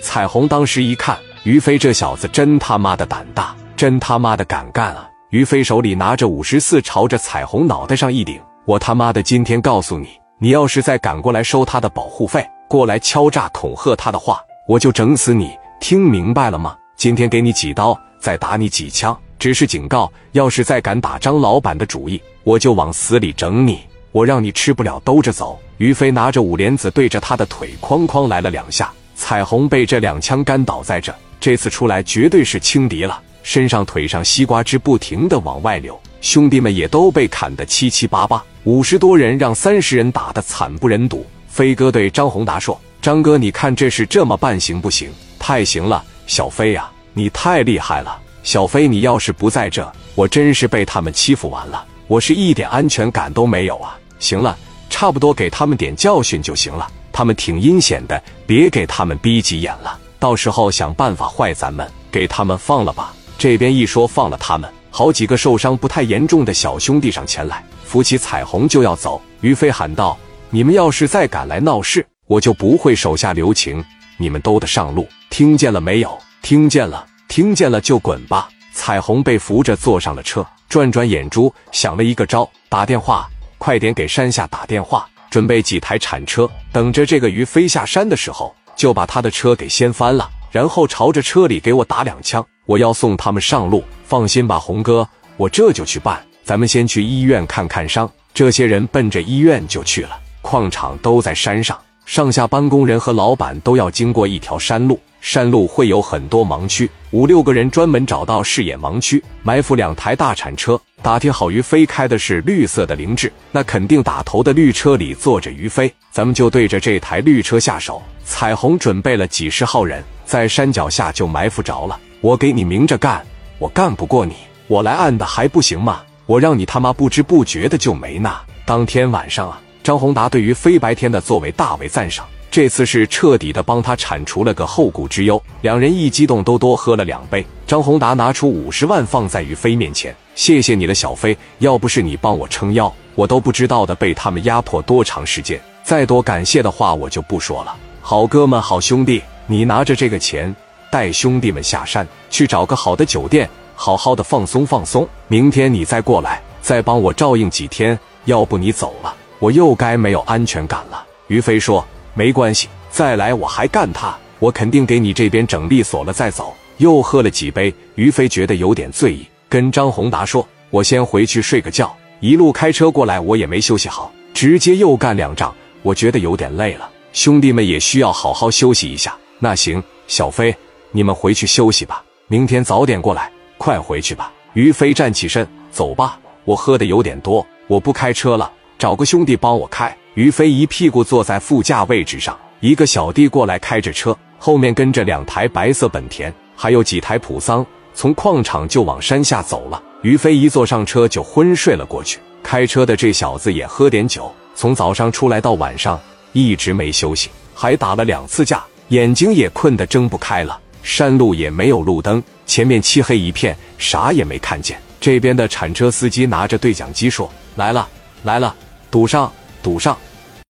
彩虹当时一看，于飞这小子真他妈的胆大，真他妈的敢干啊！于飞手里拿着五十四，朝着彩虹脑袋上一顶：“我他妈的今天告诉你，你要是再敢过来收他的保护费，过来敲诈恐吓他的话，我就整死你！听明白了吗？今天给你几刀，再打你几枪，只是警告。要是再敢打张老板的主意，我就往死里整你！我让你吃不了兜着走！”于飞拿着五莲子对着他的腿哐哐来了两下，彩虹被这两枪干倒在这，这次出来绝对是轻敌了。身上、腿上西瓜汁不停的往外流，兄弟们也都被砍得七七八八，五十多人让三十人打得惨不忍睹。飞哥对张宏达说：“张哥，你看这事这么办行不行？太行了，小飞呀，你太厉害了！小飞，你要是不在这，我真是被他们欺负完了，我是一点安全感都没有啊！行了，差不多给他们点教训就行了，他们挺阴险的，别给他们逼急眼了，到时候想办法坏咱们，给他们放了吧。”这边一说放了他们，好几个受伤不太严重的小兄弟上前来扶起彩虹就要走。于飞喊道：“你们要是再敢来闹事，我就不会手下留情，你们都得上路，听见了没有？听见了，听见了就滚吧！”彩虹被扶着坐上了车，转转眼珠想了一个招，打电话，快点给山下打电话，准备几台铲车，等着这个鱼飞下山的时候，就把他的车给掀翻了，然后朝着车里给我打两枪。我要送他们上路，放心吧，红哥，我这就去办。咱们先去医院看看伤。这些人奔着医院就去了。矿场都在山上，上下班工人和老板都要经过一条山路，山路会有很多盲区。五六个人专门找到视野盲区，埋伏两台大铲车。打听好于飞开的是绿色的凌志，那肯定打头的绿车里坐着于飞，咱们就对着这台绿车下手。彩虹准备了几十号人，在山脚下就埋伏着了。我给你明着干，我干不过你，我来暗的还不行吗？我让你他妈不知不觉的就没呢。当天晚上啊，张宏达对于飞白天的作为大为赞赏，这次是彻底的帮他铲除了个后顾之忧。两人一激动都多喝了两杯。张宏达拿出五十万放在于飞面前，谢谢你了，小飞，要不是你帮我撑腰，我都不知道的被他们压迫多长时间。再多感谢的话我就不说了。好哥们，好兄弟，你拿着这个钱。带兄弟们下山去找个好的酒店，好好的放松放松。明天你再过来，再帮我照应几天。要不你走了，我又该没有安全感了。于飞说：“没关系，再来我还干他，我肯定给你这边整利索了再走。”又喝了几杯，于飞觉得有点醉意，跟张宏达说：“我先回去睡个觉。一路开车过来，我也没休息好，直接又干两仗，我觉得有点累了。兄弟们也需要好好休息一下。那行，小飞。”你们回去休息吧，明天早点过来，快回去吧。于飞站起身，走吧。我喝的有点多，我不开车了，找个兄弟帮我开。于飞一屁股坐在副驾位置上，一个小弟过来开着车，后面跟着两台白色本田，还有几台普桑，从矿场就往山下走了。于飞一坐上车就昏睡了过去。开车的这小子也喝点酒，从早上出来到晚上一直没休息，还打了两次架，眼睛也困得睁不开了。山路也没有路灯，前面漆黑一片，啥也没看见。这边的铲车司机拿着对讲机说：“来了，来了，堵上，堵上。”